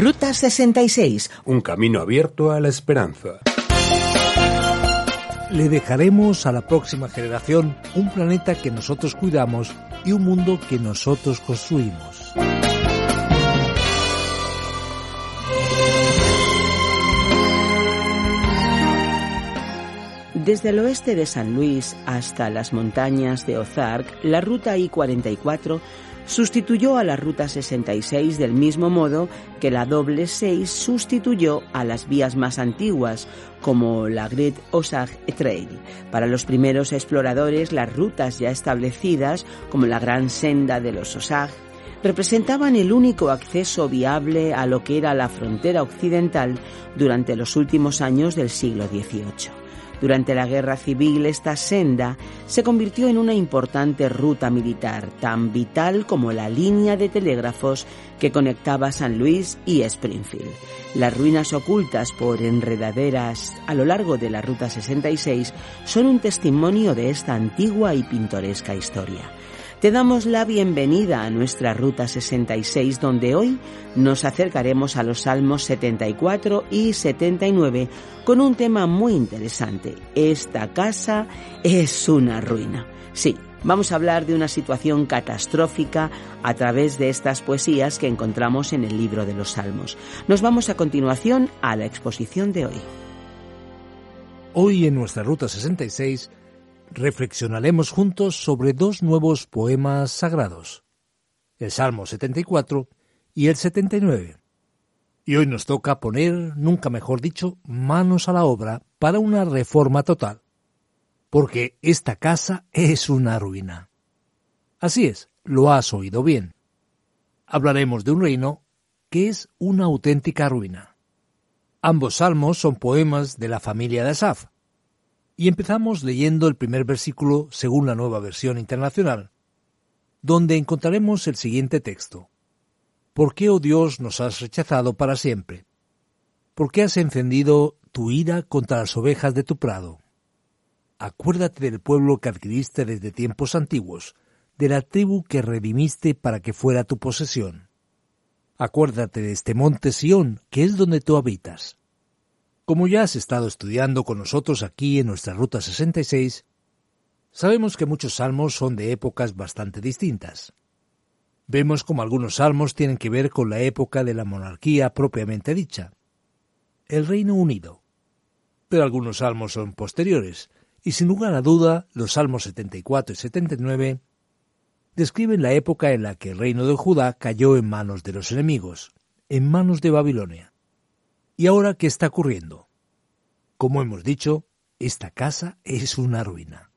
Ruta 66. Un camino abierto a la esperanza. Le dejaremos a la próxima generación un planeta que nosotros cuidamos y un mundo que nosotros construimos. Desde el oeste de San Luis hasta las montañas de Ozark, la ruta I-44 sustituyó a la Ruta 66 del mismo modo que la doble 6 sustituyó a las vías más antiguas, como la Great Osage Trail. Para los primeros exploradores, las rutas ya establecidas, como la Gran Senda de los Osage, representaban el único acceso viable a lo que era la frontera occidental durante los últimos años del siglo XVIII. Durante la guerra civil esta senda se convirtió en una importante ruta militar, tan vital como la línea de telégrafos que conectaba San Luis y Springfield. Las ruinas ocultas por enredaderas a lo largo de la Ruta 66 son un testimonio de esta antigua y pintoresca historia. Te damos la bienvenida a nuestra Ruta 66 donde hoy nos acercaremos a los Salmos 74 y 79 con un tema muy interesante. Esta casa es una ruina. Sí, vamos a hablar de una situación catastrófica a través de estas poesías que encontramos en el libro de los Salmos. Nos vamos a continuación a la exposición de hoy. Hoy en nuestra Ruta 66 reflexionaremos juntos sobre dos nuevos poemas sagrados, el Salmo 74 y el 79. Y hoy nos toca poner, nunca mejor dicho, manos a la obra para una reforma total, porque esta casa es una ruina. Así es, lo has oído bien. Hablaremos de un reino que es una auténtica ruina. Ambos salmos son poemas de la familia de Asaf, y empezamos leyendo el primer versículo según la nueva versión internacional, donde encontraremos el siguiente texto. ¿Por qué, oh Dios, nos has rechazado para siempre? ¿Por qué has encendido tu ira contra las ovejas de tu prado? Acuérdate del pueblo que adquiriste desde tiempos antiguos, de la tribu que redimiste para que fuera tu posesión. Acuérdate de este monte Sión, que es donde tú habitas. Como ya has estado estudiando con nosotros aquí en nuestra Ruta 66, sabemos que muchos salmos son de épocas bastante distintas. Vemos como algunos salmos tienen que ver con la época de la monarquía propiamente dicha, el Reino Unido. Pero algunos salmos son posteriores, y sin lugar a duda los salmos 74 y 79 describen la época en la que el reino de Judá cayó en manos de los enemigos, en manos de Babilonia. ¿Y ahora qué está ocurriendo? Como hemos dicho, esta casa es una ruina.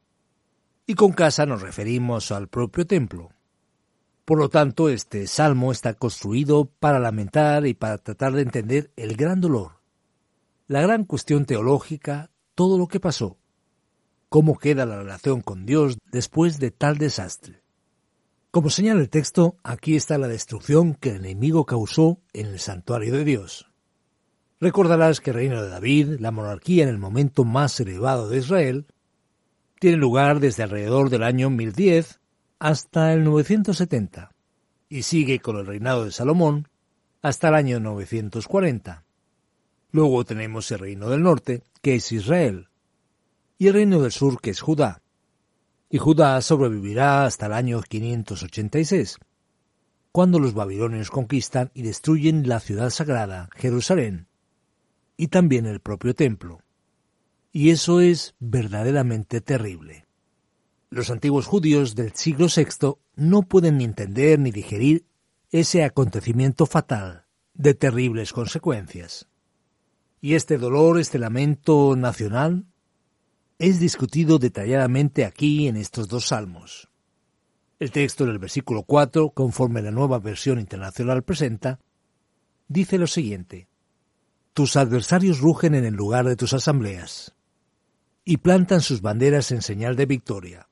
Y con casa nos referimos al propio templo. Por lo tanto, este salmo está construido para lamentar y para tratar de entender el gran dolor, la gran cuestión teológica, todo lo que pasó, cómo queda la relación con Dios después de tal desastre. Como señala el texto, aquí está la destrucción que el enemigo causó en el santuario de Dios. Recordarás que el reino de David, la monarquía en el momento más elevado de Israel, tiene lugar desde alrededor del año 1010 hasta el 970 y sigue con el reinado de Salomón hasta el año 940. Luego tenemos el reino del norte, que es Israel, y el reino del sur, que es Judá. Y Judá sobrevivirá hasta el año 586, cuando los babilonios conquistan y destruyen la ciudad sagrada, Jerusalén, y también el propio templo. Y eso es verdaderamente terrible. Los antiguos judíos del siglo VI no pueden ni entender ni digerir ese acontecimiento fatal, de terribles consecuencias. Y este dolor, este lamento nacional, es discutido detalladamente aquí en estos dos salmos. El texto del versículo 4, conforme la nueva versión internacional presenta, dice lo siguiente. Tus adversarios rugen en el lugar de tus asambleas y plantan sus banderas en señal de victoria.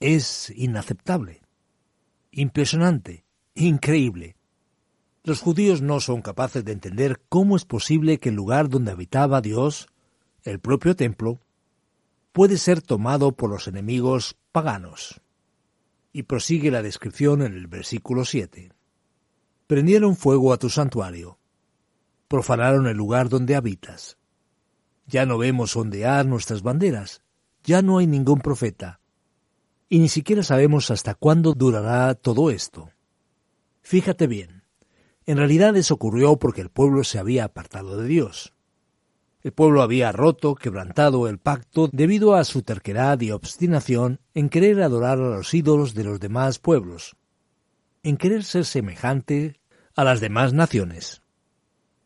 Es inaceptable, impresionante, increíble. Los judíos no son capaces de entender cómo es posible que el lugar donde habitaba Dios, el propio templo, puede ser tomado por los enemigos paganos. Y prosigue la descripción en el versículo 7. Prendieron fuego a tu santuario, profanaron el lugar donde habitas. Ya no vemos ondear nuestras banderas, ya no hay ningún profeta, y ni siquiera sabemos hasta cuándo durará todo esto. Fíjate bien, en realidad eso ocurrió porque el pueblo se había apartado de Dios. El pueblo había roto, quebrantado el pacto debido a su terquedad y obstinación en querer adorar a los ídolos de los demás pueblos, en querer ser semejante a las demás naciones.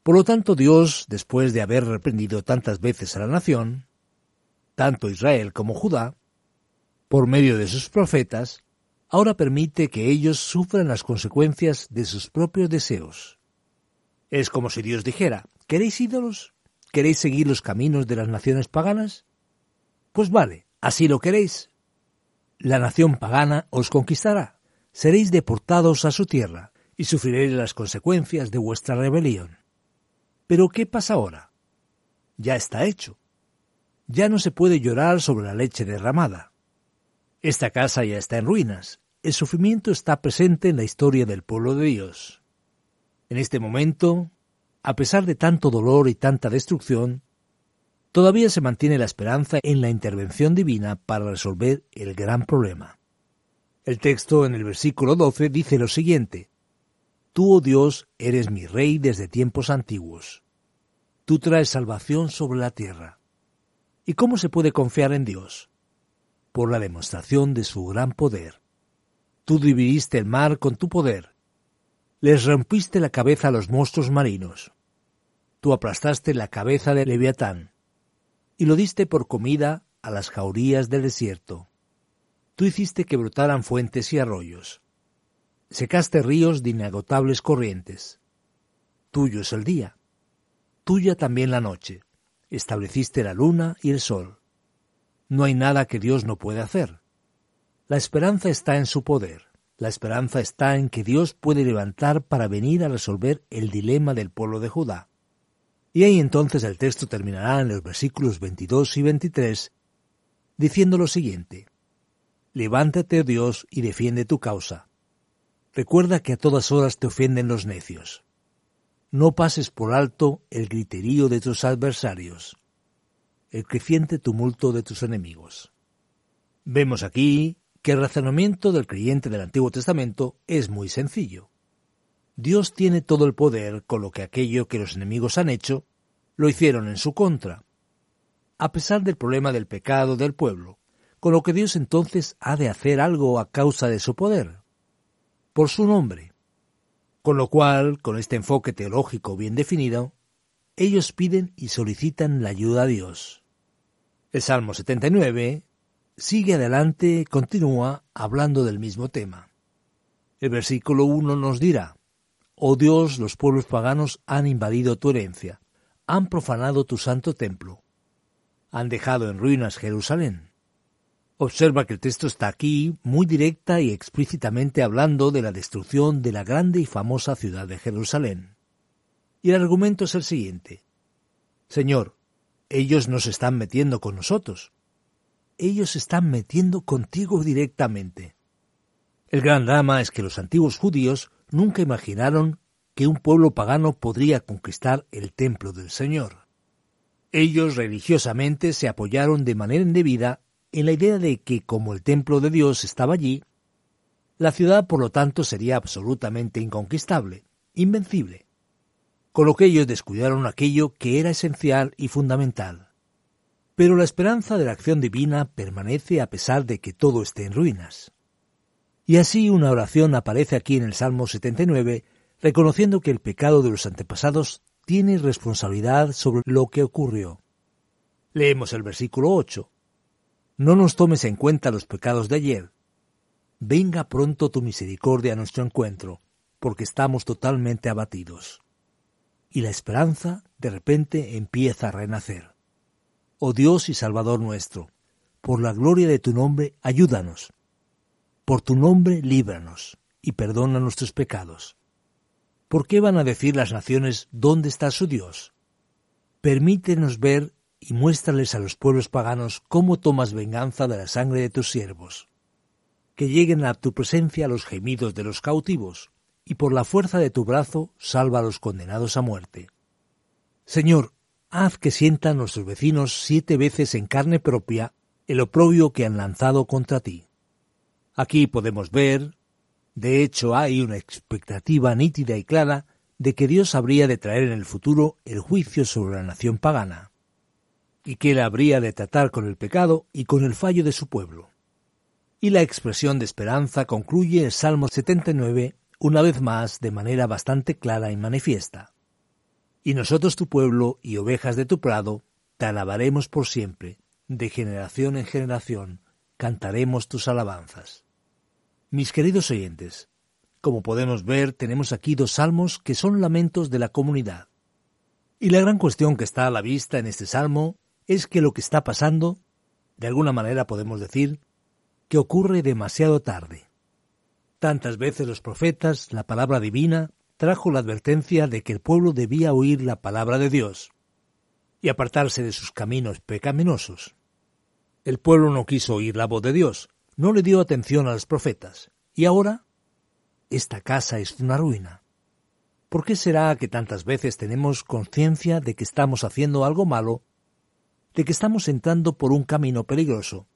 Por lo tanto, Dios, después de haber reprendido tantas veces a la nación, tanto Israel como Judá, por medio de sus profetas, ahora permite que ellos sufran las consecuencias de sus propios deseos. Es como si Dios dijera, ¿queréis ídolos? ¿Queréis seguir los caminos de las naciones paganas? Pues vale, así lo queréis. La nación pagana os conquistará, seréis deportados a su tierra y sufriréis las consecuencias de vuestra rebelión. Pero ¿qué pasa ahora? Ya está hecho. Ya no se puede llorar sobre la leche derramada. Esta casa ya está en ruinas. El sufrimiento está presente en la historia del pueblo de Dios. En este momento, a pesar de tanto dolor y tanta destrucción, todavía se mantiene la esperanza en la intervención divina para resolver el gran problema. El texto en el versículo 12 dice lo siguiente, Tú, oh Dios, eres mi rey desde tiempos antiguos. Tú traes salvación sobre la tierra. ¿Y cómo se puede confiar en Dios? por la demostración de su gran poder. Tú dividiste el mar con tu poder. Les rompiste la cabeza a los monstruos marinos. Tú aplastaste la cabeza de Leviatán y lo diste por comida a las jaurías del desierto. Tú hiciste que brotaran fuentes y arroyos. Secaste ríos de inagotables corrientes. Tuyo es el día. Tuya también la noche. Estableciste la luna y el sol. No hay nada que Dios no pueda hacer. La esperanza está en su poder. La esperanza está en que Dios puede levantar para venir a resolver el dilema del pueblo de Judá. Y ahí entonces el texto terminará en los versículos 22 y 23 diciendo lo siguiente. Levántate, oh Dios, y defiende tu causa. Recuerda que a todas horas te ofenden los necios. No pases por alto el griterío de tus adversarios el creciente tumulto de tus enemigos. Vemos aquí que el razonamiento del creyente del Antiguo Testamento es muy sencillo. Dios tiene todo el poder, con lo que aquello que los enemigos han hecho, lo hicieron en su contra, a pesar del problema del pecado del pueblo, con lo que Dios entonces ha de hacer algo a causa de su poder, por su nombre. Con lo cual, con este enfoque teológico bien definido, ellos piden y solicitan la ayuda a Dios. El Salmo 79 sigue adelante, continúa hablando del mismo tema. El versículo 1 nos dirá, Oh Dios, los pueblos paganos han invadido tu herencia, han profanado tu santo templo, han dejado en ruinas Jerusalén. Observa que el texto está aquí muy directa y explícitamente hablando de la destrucción de la grande y famosa ciudad de Jerusalén. Y el argumento es el siguiente. Señor, ellos no se están metiendo con nosotros. Ellos se están metiendo contigo directamente. El gran drama es que los antiguos judíos nunca imaginaron que un pueblo pagano podría conquistar el templo del Señor. Ellos religiosamente se apoyaron de manera indebida en la idea de que como el templo de Dios estaba allí, la ciudad por lo tanto sería absolutamente inconquistable, invencible con lo que ellos descuidaron aquello que era esencial y fundamental. Pero la esperanza de la acción divina permanece a pesar de que todo esté en ruinas. Y así una oración aparece aquí en el Salmo 79, reconociendo que el pecado de los antepasados tiene responsabilidad sobre lo que ocurrió. Leemos el versículo 8. No nos tomes en cuenta los pecados de ayer, venga pronto tu misericordia a nuestro encuentro, porque estamos totalmente abatidos. Y la esperanza de repente empieza a renacer. Oh Dios y Salvador nuestro, por la gloria de tu nombre, ayúdanos. Por tu nombre, líbranos y perdona nuestros pecados. ¿Por qué van a decir las naciones dónde está su Dios? Permítenos ver y muéstrales a los pueblos paganos cómo tomas venganza de la sangre de tus siervos. Que lleguen a tu presencia los gemidos de los cautivos, y por la fuerza de tu brazo salva a los condenados a muerte. Señor, haz que sientan nuestros vecinos siete veces en carne propia el oprobio que han lanzado contra ti. Aquí podemos ver, de hecho hay una expectativa nítida y clara de que Dios habría de traer en el futuro el juicio sobre la nación pagana, y que él habría de tratar con el pecado y con el fallo de su pueblo. Y la expresión de esperanza concluye el Salmo 79 una vez más de manera bastante clara y manifiesta. Y nosotros tu pueblo y ovejas de tu prado, te alabaremos por siempre, de generación en generación, cantaremos tus alabanzas. Mis queridos oyentes, como podemos ver, tenemos aquí dos salmos que son lamentos de la comunidad. Y la gran cuestión que está a la vista en este salmo es que lo que está pasando, de alguna manera podemos decir, que ocurre demasiado tarde. Tantas veces los profetas, la palabra divina, trajo la advertencia de que el pueblo debía oír la palabra de Dios y apartarse de sus caminos pecaminosos. El pueblo no quiso oír la voz de Dios, no le dio atención a los profetas, y ahora esta casa es una ruina. ¿Por qué será que tantas veces tenemos conciencia de que estamos haciendo algo malo, de que estamos entrando por un camino peligroso,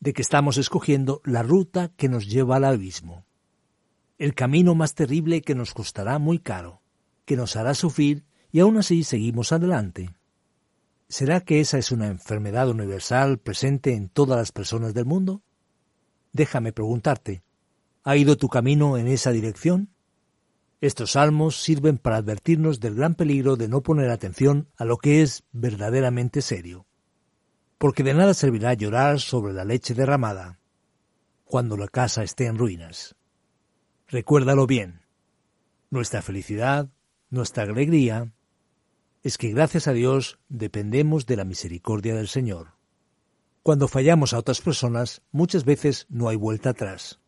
de que estamos escogiendo la ruta que nos lleva al abismo. El camino más terrible que nos costará muy caro, que nos hará sufrir y aún así seguimos adelante. ¿Será que esa es una enfermedad universal presente en todas las personas del mundo? Déjame preguntarte, ¿ha ido tu camino en esa dirección? Estos salmos sirven para advertirnos del gran peligro de no poner atención a lo que es verdaderamente serio porque de nada servirá llorar sobre la leche derramada cuando la casa esté en ruinas. Recuérdalo bien. Nuestra felicidad, nuestra alegría, es que gracias a Dios dependemos de la misericordia del Señor. Cuando fallamos a otras personas, muchas veces no hay vuelta atrás.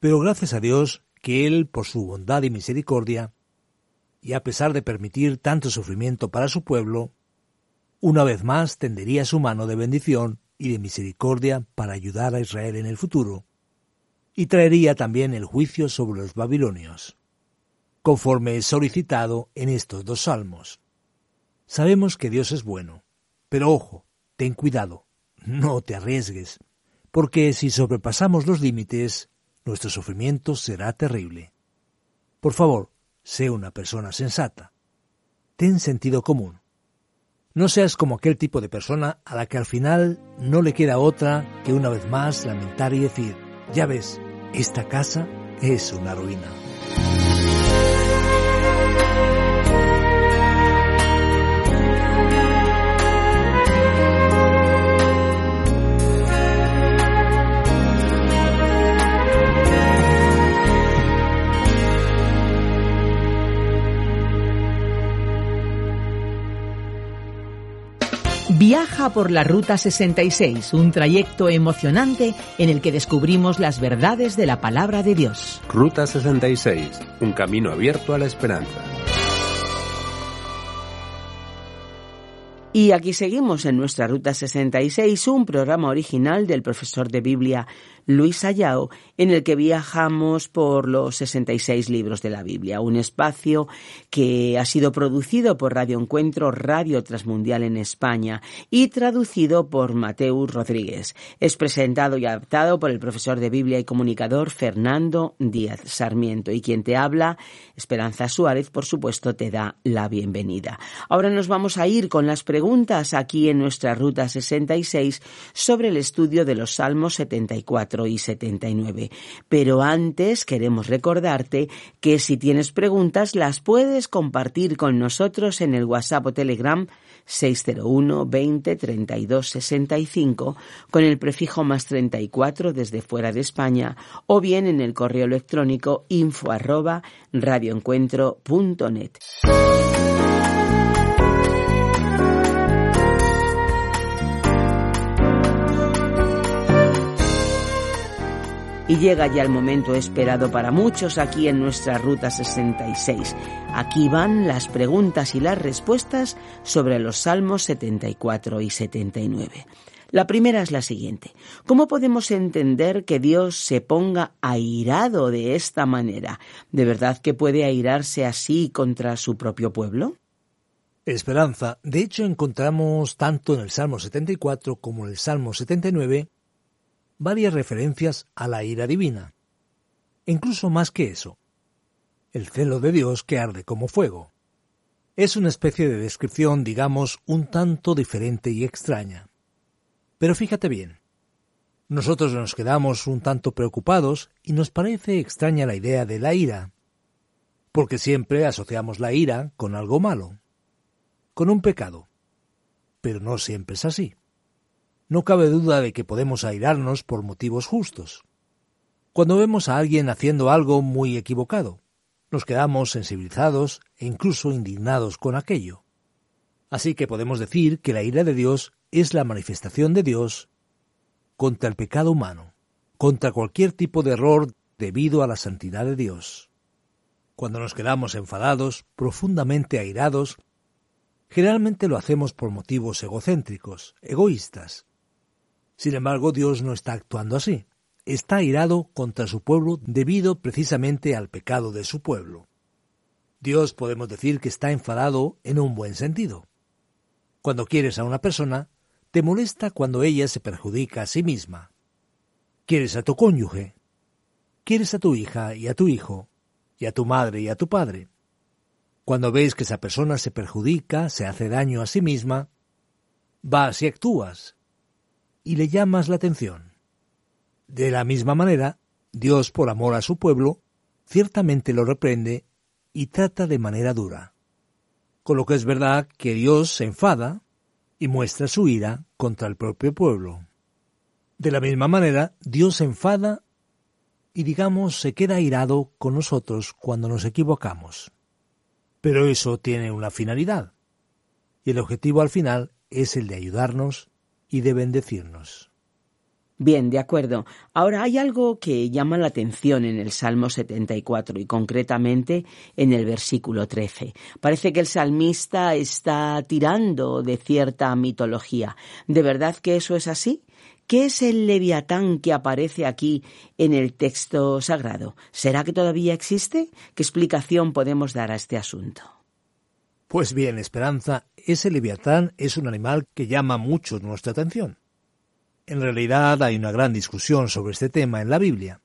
Pero gracias a Dios que Él, por su bondad y misericordia, y a pesar de permitir tanto sufrimiento para su pueblo, una vez más tendería su mano de bendición y de misericordia para ayudar a Israel en el futuro, y traería también el juicio sobre los babilonios, conforme es solicitado en estos dos salmos. Sabemos que Dios es bueno, pero ojo, ten cuidado, no te arriesgues, porque si sobrepasamos los límites, nuestro sufrimiento será terrible. Por favor, sé una persona sensata. Ten sentido común. No seas como aquel tipo de persona a la que al final no le queda otra que una vez más lamentar y decir, ya ves, esta casa es una ruina. Viaja por la Ruta 66, un trayecto emocionante en el que descubrimos las verdades de la palabra de Dios. Ruta 66, un camino abierto a la esperanza. Y aquí seguimos en nuestra Ruta 66, un programa original del profesor de Biblia Luis Ayao, en el que viajamos por los 66 libros de la Biblia, un espacio que ha sido producido por Radio Encuentro Radio Transmundial en España y traducido por Mateus Rodríguez. Es presentado y adaptado por el profesor de Biblia y comunicador Fernando Díaz Sarmiento y quien te habla, Esperanza Suárez, por supuesto, te da la bienvenida. Ahora nos vamos a ir con las preguntas aquí en nuestra Ruta 66 sobre el estudio de los Salmos 74 74 y 79. Pero antes queremos recordarte que si tienes preguntas las puedes compartir con nosotros en el WhatsApp o Telegram 601 20 32 65 con el prefijo más 34 desde fuera de España o bien en el correo electrónico info arroba radioencuentro.net. Y llega ya el momento esperado para muchos aquí en nuestra Ruta 66. Aquí van las preguntas y las respuestas sobre los Salmos 74 y 79. La primera es la siguiente. ¿Cómo podemos entender que Dios se ponga airado de esta manera? ¿De verdad que puede airarse así contra su propio pueblo? Esperanza. De hecho, encontramos tanto en el Salmo 74 como en el Salmo 79 varias referencias a la ira divina. Incluso más que eso, el celo de Dios que arde como fuego. Es una especie de descripción, digamos, un tanto diferente y extraña. Pero fíjate bien, nosotros nos quedamos un tanto preocupados y nos parece extraña la idea de la ira, porque siempre asociamos la ira con algo malo, con un pecado. Pero no siempre es así no cabe duda de que podemos airarnos por motivos justos. Cuando vemos a alguien haciendo algo muy equivocado, nos quedamos sensibilizados e incluso indignados con aquello. Así que podemos decir que la ira de Dios es la manifestación de Dios contra el pecado humano, contra cualquier tipo de error debido a la santidad de Dios. Cuando nos quedamos enfadados, profundamente airados, generalmente lo hacemos por motivos egocéntricos, egoístas, sin embargo, Dios no está actuando así. Está airado contra su pueblo debido precisamente al pecado de su pueblo. Dios podemos decir que está enfadado en un buen sentido. Cuando quieres a una persona, te molesta cuando ella se perjudica a sí misma. Quieres a tu cónyuge. Quieres a tu hija y a tu hijo, y a tu madre y a tu padre. Cuando ves que esa persona se perjudica, se hace daño a sí misma, vas y actúas, y le llamas la atención. De la misma manera, Dios, por amor a su pueblo, ciertamente lo reprende y trata de manera dura. Con lo que es verdad que Dios se enfada y muestra su ira contra el propio pueblo. De la misma manera, Dios se enfada y digamos se queda airado con nosotros cuando nos equivocamos. Pero eso tiene una finalidad, y el objetivo al final es el de ayudarnos y de bendecirnos. Bien, de acuerdo. Ahora hay algo que llama la atención en el Salmo 74 y concretamente en el versículo 13. Parece que el salmista está tirando de cierta mitología. ¿De verdad que eso es así? ¿Qué es el leviatán que aparece aquí en el texto sagrado? ¿Será que todavía existe? ¿Qué explicación podemos dar a este asunto? Pues bien, Esperanza, ese leviatán es un animal que llama mucho nuestra atención. En realidad hay una gran discusión sobre este tema en la Biblia.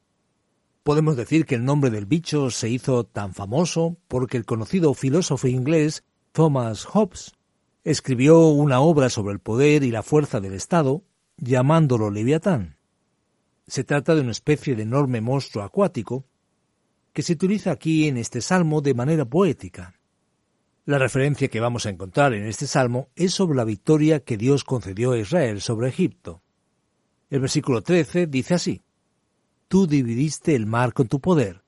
Podemos decir que el nombre del bicho se hizo tan famoso porque el conocido filósofo inglés Thomas Hobbes escribió una obra sobre el poder y la fuerza del Estado llamándolo leviatán. Se trata de una especie de enorme monstruo acuático que se utiliza aquí en este salmo de manera poética. La referencia que vamos a encontrar en este salmo es sobre la victoria que Dios concedió a Israel sobre Egipto. El versículo 13 dice así, Tú dividiste el mar con tu poder,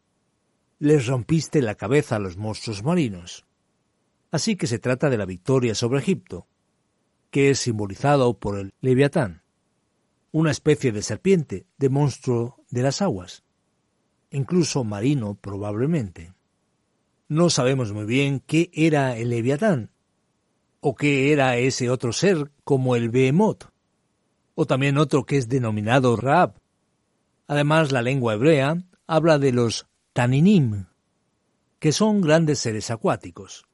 les rompiste la cabeza a los monstruos marinos. Así que se trata de la victoria sobre Egipto, que es simbolizado por el leviatán, una especie de serpiente, de monstruo de las aguas, incluso marino probablemente. No sabemos muy bien qué era el leviatán, o qué era ese otro ser como el behemoth, o también otro que es denominado Raab. Además, la lengua hebrea habla de los taninim, que son grandes seres acuáticos.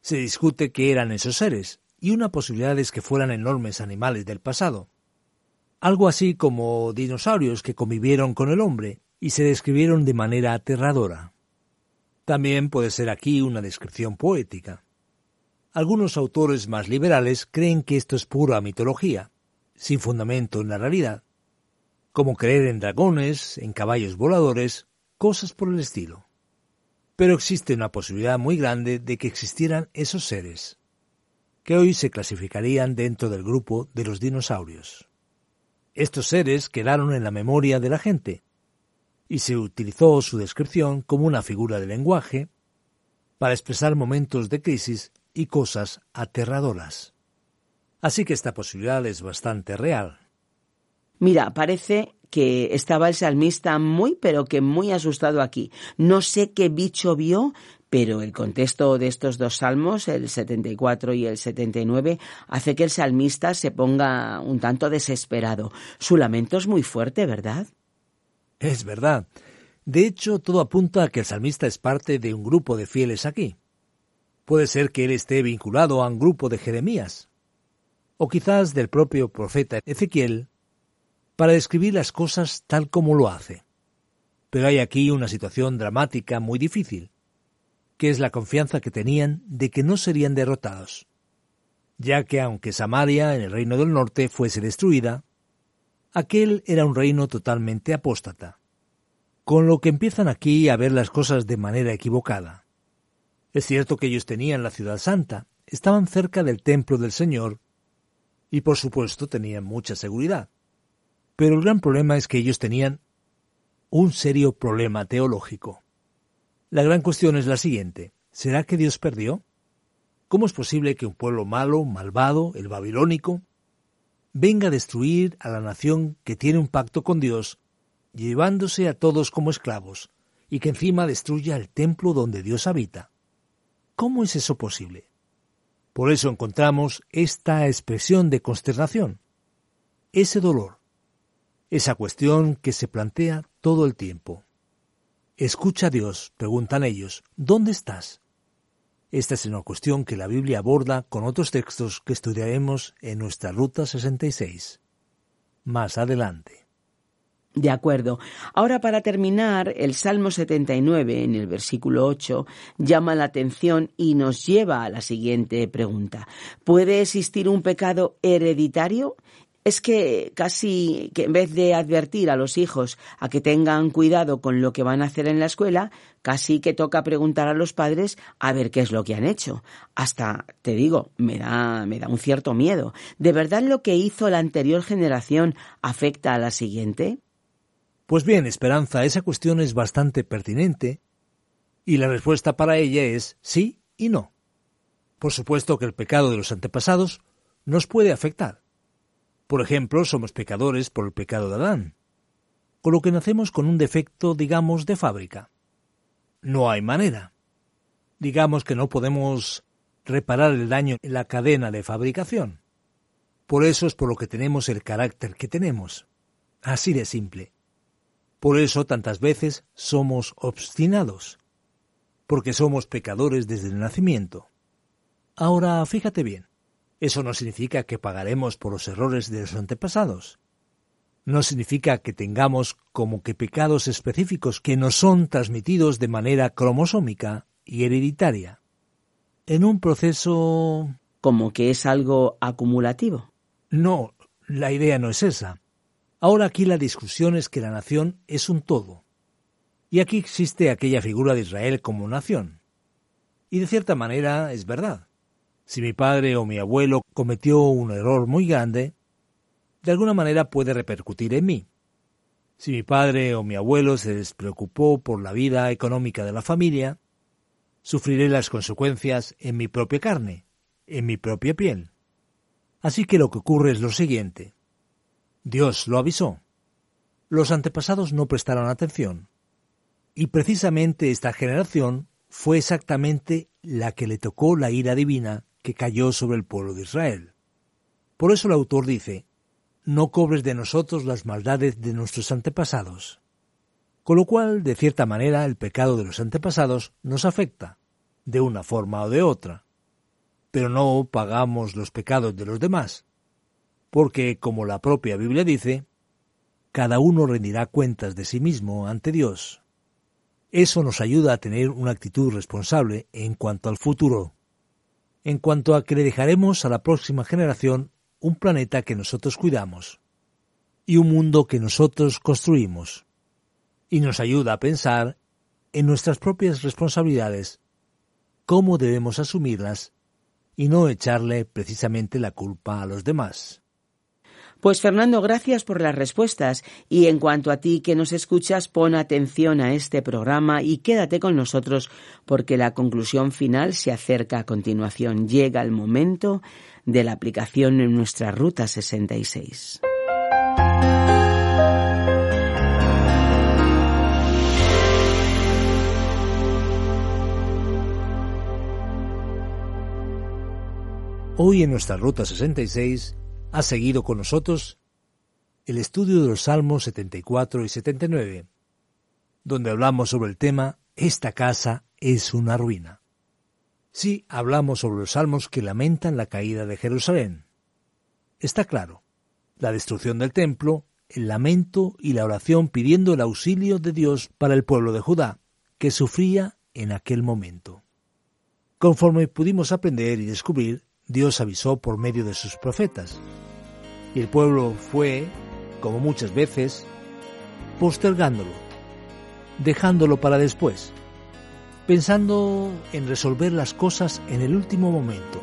Se discute qué eran esos seres, y una posibilidad es que fueran enormes animales del pasado. Algo así como dinosaurios que convivieron con el hombre y se describieron de manera aterradora. También puede ser aquí una descripción poética. Algunos autores más liberales creen que esto es pura mitología, sin fundamento en la realidad. como creer en dragones, en caballos voladores, cosas por el estilo. Pero existe una posibilidad muy grande de que existieran esos seres, que hoy se clasificarían dentro del grupo de los dinosaurios. Estos seres quedaron en la memoria de la gente, y se utilizó su descripción como una figura de lenguaje para expresar momentos de crisis y cosas aterradoras. Así que esta posibilidad es bastante real. Mira, parece que estaba el salmista muy, pero que muy asustado aquí. No sé qué bicho vio, pero el contexto de estos dos salmos, el 74 y el 79, hace que el salmista se ponga un tanto desesperado. Su lamento es muy fuerte, ¿verdad? Es verdad. De hecho, todo apunta a que el salmista es parte de un grupo de fieles aquí. Puede ser que él esté vinculado a un grupo de Jeremías, o quizás del propio profeta Ezequiel, para describir las cosas tal como lo hace. Pero hay aquí una situación dramática muy difícil, que es la confianza que tenían de que no serían derrotados, ya que aunque Samaria en el reino del norte fuese destruida, aquel era un reino totalmente apóstata, con lo que empiezan aquí a ver las cosas de manera equivocada. Es cierto que ellos tenían la ciudad santa, estaban cerca del templo del Señor, y por supuesto tenían mucha seguridad. Pero el gran problema es que ellos tenían un serio problema teológico. La gran cuestión es la siguiente. ¿Será que Dios perdió? ¿Cómo es posible que un pueblo malo, malvado, el babilónico, venga a destruir a la nación que tiene un pacto con Dios, llevándose a todos como esclavos, y que encima destruya el templo donde Dios habita? ¿Cómo es eso posible? Por eso encontramos esta expresión de consternación, ese dolor, esa cuestión que se plantea todo el tiempo. Escucha a Dios, preguntan ellos, ¿dónde estás? Esta es una cuestión que la Biblia aborda con otros textos que estudiaremos en nuestra Ruta 66. Más adelante. De acuerdo. Ahora para terminar, el Salmo 79, en el versículo 8, llama la atención y nos lleva a la siguiente pregunta. ¿Puede existir un pecado hereditario? Es que casi que en vez de advertir a los hijos a que tengan cuidado con lo que van a hacer en la escuela, casi que toca preguntar a los padres a ver qué es lo que han hecho. Hasta, te digo, me da, me da un cierto miedo. ¿De verdad lo que hizo la anterior generación afecta a la siguiente? Pues bien, Esperanza, esa cuestión es bastante pertinente y la respuesta para ella es sí y no. Por supuesto que el pecado de los antepasados nos puede afectar por ejemplo, somos pecadores por el pecado de Adán, con lo que nacemos con un defecto, digamos, de fábrica. No hay manera. Digamos que no podemos reparar el daño en la cadena de fabricación. Por eso es por lo que tenemos el carácter que tenemos. Así de simple. Por eso tantas veces somos obstinados, porque somos pecadores desde el nacimiento. Ahora, fíjate bien. Eso no significa que pagaremos por los errores de los antepasados. No significa que tengamos como que pecados específicos que nos son transmitidos de manera cromosómica y hereditaria. En un proceso... como que es algo acumulativo. No, la idea no es esa. Ahora aquí la discusión es que la nación es un todo. Y aquí existe aquella figura de Israel como nación. Y de cierta manera es verdad. Si mi padre o mi abuelo cometió un error muy grande, de alguna manera puede repercutir en mí. Si mi padre o mi abuelo se despreocupó por la vida económica de la familia, sufriré las consecuencias en mi propia carne, en mi propia piel. Así que lo que ocurre es lo siguiente. Dios lo avisó. Los antepasados no prestaron atención. Y precisamente esta generación fue exactamente la que le tocó la ira divina que cayó sobre el pueblo de Israel. Por eso el autor dice, no cobres de nosotros las maldades de nuestros antepasados. Con lo cual, de cierta manera, el pecado de los antepasados nos afecta, de una forma o de otra. Pero no pagamos los pecados de los demás, porque, como la propia Biblia dice, cada uno rendirá cuentas de sí mismo ante Dios. Eso nos ayuda a tener una actitud responsable en cuanto al futuro en cuanto a que le dejaremos a la próxima generación un planeta que nosotros cuidamos. y un mundo que nosotros construimos. Y nos ayuda a pensar en nuestras propias responsabilidades, cómo debemos asumirlas y no echarle precisamente la culpa a los demás. Pues Fernando, gracias por las respuestas y en cuanto a ti que nos escuchas, pon atención a este programa y quédate con nosotros porque la conclusión final se acerca a continuación. Llega el momento de la aplicación en nuestra Ruta 66. Hoy en nuestra Ruta 66 ha seguido con nosotros el estudio de los Salmos 74 y 79, donde hablamos sobre el tema Esta casa es una ruina. Sí, hablamos sobre los salmos que lamentan la caída de Jerusalén. Está claro, la destrucción del templo, el lamento y la oración pidiendo el auxilio de Dios para el pueblo de Judá, que sufría en aquel momento. Conforme pudimos aprender y descubrir, Dios avisó por medio de sus profetas. El pueblo fue, como muchas veces, postergándolo, dejándolo para después, pensando en resolver las cosas en el último momento.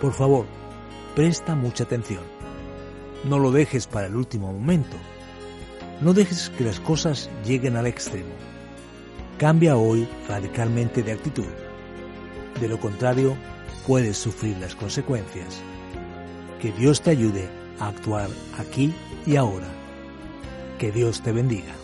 Por favor, presta mucha atención. No lo dejes para el último momento. No dejes que las cosas lleguen al extremo. Cambia hoy radicalmente de actitud. De lo contrario, puedes sufrir las consecuencias. Que Dios te ayude actuar aquí y ahora. Que Dios te bendiga.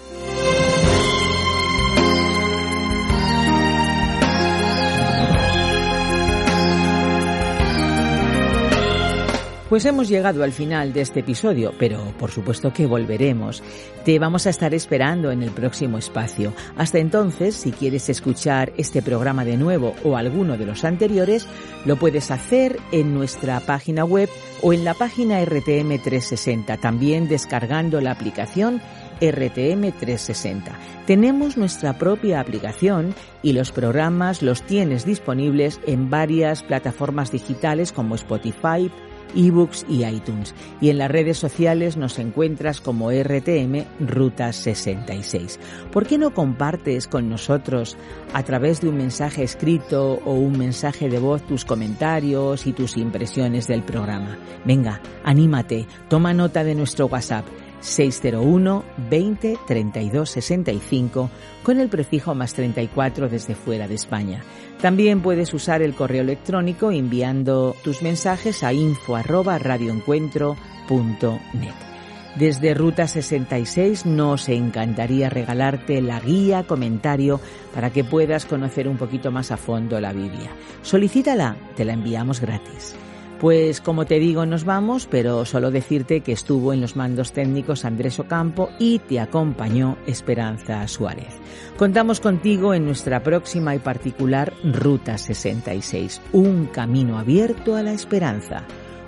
Pues hemos llegado al final de este episodio, pero por supuesto que volveremos. Te vamos a estar esperando en el próximo espacio. Hasta entonces, si quieres escuchar este programa de nuevo o alguno de los anteriores, lo puedes hacer en nuestra página web o en la página RTM 360, también descargando la aplicación RTM 360. Tenemos nuestra propia aplicación y los programas los tienes disponibles en varias plataformas digitales como Spotify, ebooks y iTunes. Y en las redes sociales nos encuentras como RTM Ruta 66. ¿Por qué no compartes con nosotros a través de un mensaje escrito o un mensaje de voz tus comentarios y tus impresiones del programa? Venga, anímate, toma nota de nuestro WhatsApp 601 20 32 65 con el prefijo más 34 desde fuera de España. También puedes usar el correo electrónico enviando tus mensajes a info arroba radioencuentro.net. Desde Ruta 66 nos encantaría regalarte la guía comentario para que puedas conocer un poquito más a fondo la Biblia. Solicítala, te la enviamos gratis. Pues como te digo, nos vamos, pero solo decirte que estuvo en los mandos técnicos Andrés Ocampo y te acompañó Esperanza Suárez. Contamos contigo en nuestra próxima y particular Ruta 66, un camino abierto a la esperanza,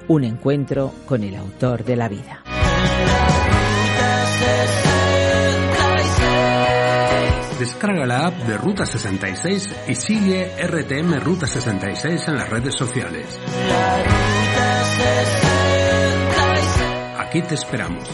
un encuentro con el autor de la vida. Descarga la app de Ruta 66 y sigue RTM Ruta 66 en las redes sociales. Aquí te esperamos.